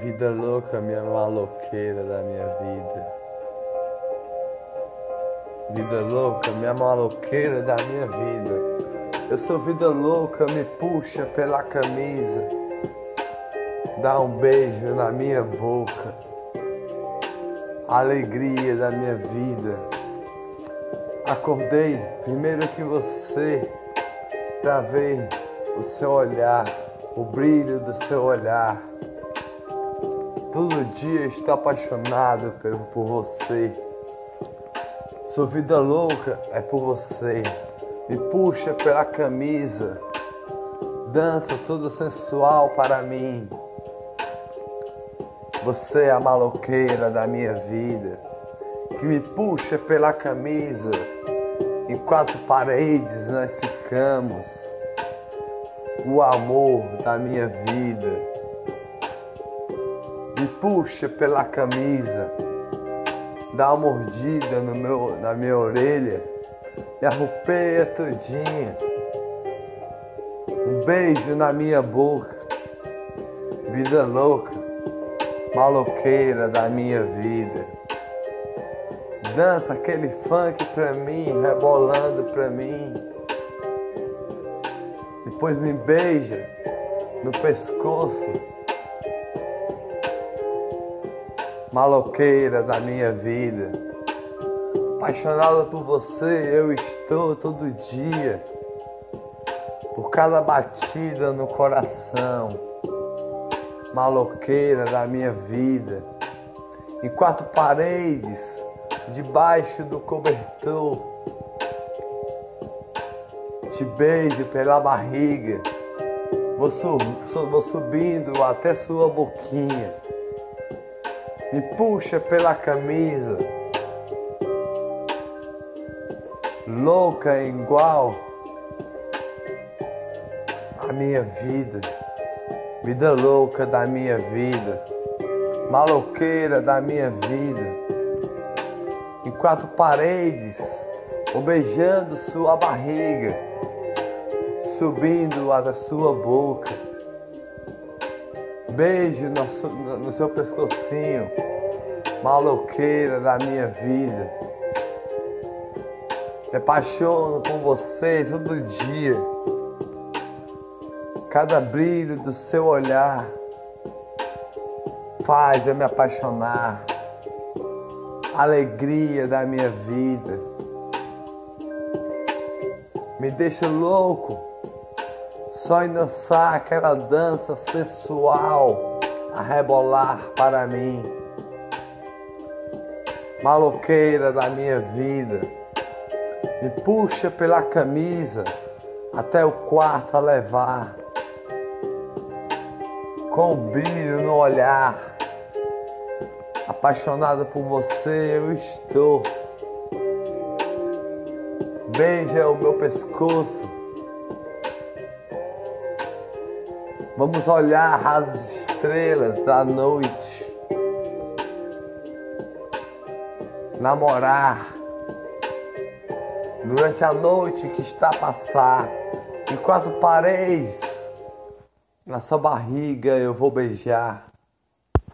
Vida louca, minha maloqueira da minha vida. Vida louca, minha maloqueira da minha vida. Eu sou vida louca, me puxa pela camisa. Dá um beijo na minha boca. Alegria da minha vida. Acordei primeiro que você pra ver o seu olhar, o brilho do seu olhar. Todo dia estou apaixonado por você. Sua vida louca é por você. Me puxa pela camisa. Dança toda sensual para mim. Você é a maloqueira da minha vida. Que me puxa pela camisa. Em quatro paredes nós ficamos. O amor da minha vida me puxa pela camisa, dá uma mordida no meu, na minha orelha, me arrupeia todinha, um beijo na minha boca, vida louca, maloqueira da minha vida. Dança aquele funk pra mim, rebolando pra mim. Depois me beija no pescoço maloqueira da minha vida. Apaixonada por você, eu estou todo dia, por cada batida no coração. Maloqueira da minha vida, em quatro paredes, debaixo do cobertor. Te beijo pela barriga, vou, vou subindo até sua boquinha me puxa pela camisa, louca igual a minha vida, vida louca da minha vida, maloqueira da minha vida, em quatro paredes, ou beijando sua barriga, subindo a sua boca Beijo no, no seu pescocinho, maloqueira da minha vida. Me apaixono por você todo dia. Cada brilho do seu olhar faz eu me apaixonar. Alegria da minha vida. Me deixa louco só dançar aquela dança sensual a rebolar para mim. Maloqueira da minha vida, me puxa pela camisa até o quarto a levar, com brilho no olhar. Apaixonada por você eu estou. Beija o meu pescoço Vamos olhar as estrelas da noite. Namorar. Durante a noite que está a passar, em quatro paredes, na sua barriga eu vou beijar.